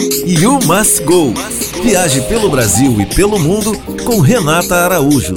You Must Go. Viaje pelo Brasil e pelo mundo com Renata Araújo.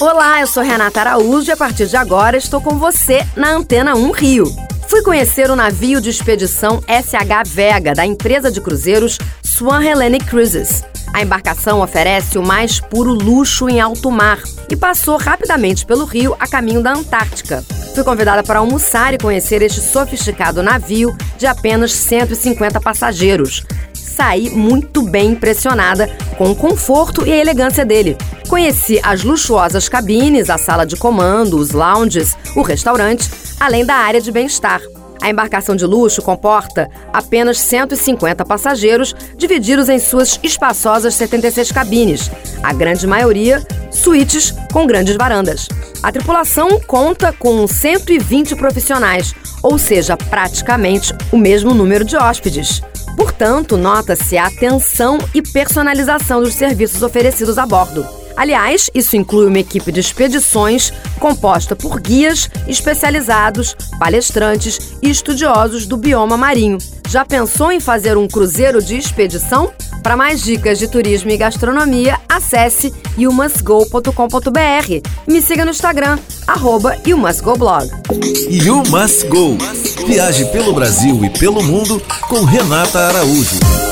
Olá, eu sou Renata Araújo e a partir de agora estou com você na Antena 1 Rio. Fui conhecer o navio de expedição SH Vega da empresa de cruzeiros Swan Hellenic Cruises. A embarcação oferece o mais puro luxo em alto mar e passou rapidamente pelo rio a caminho da Antártica. Fui convidada para almoçar e conhecer este sofisticado navio de apenas 150 passageiros. Saí muito bem impressionada com o conforto e a elegância dele. Conheci as luxuosas cabines, a sala de comando, os lounges, o restaurante, além da área de bem-estar. A embarcação de luxo comporta apenas 150 passageiros, divididos em suas espaçosas 76 cabines, a grande maioria suítes com grandes varandas. A tripulação conta com 120 profissionais, ou seja, praticamente o mesmo número de hóspedes. Portanto, nota-se a atenção e personalização dos serviços oferecidos a bordo. Aliás, isso inclui uma equipe de expedições composta por guias especializados, palestrantes e estudiosos do bioma marinho. Já pensou em fazer um cruzeiro de expedição? Para mais dicas de turismo e gastronomia, acesse youmusgo.com.br e me siga no Instagram, arroba YouMustGoBlog. You Must Go. Viaje pelo Brasil e pelo mundo com Renata Araújo.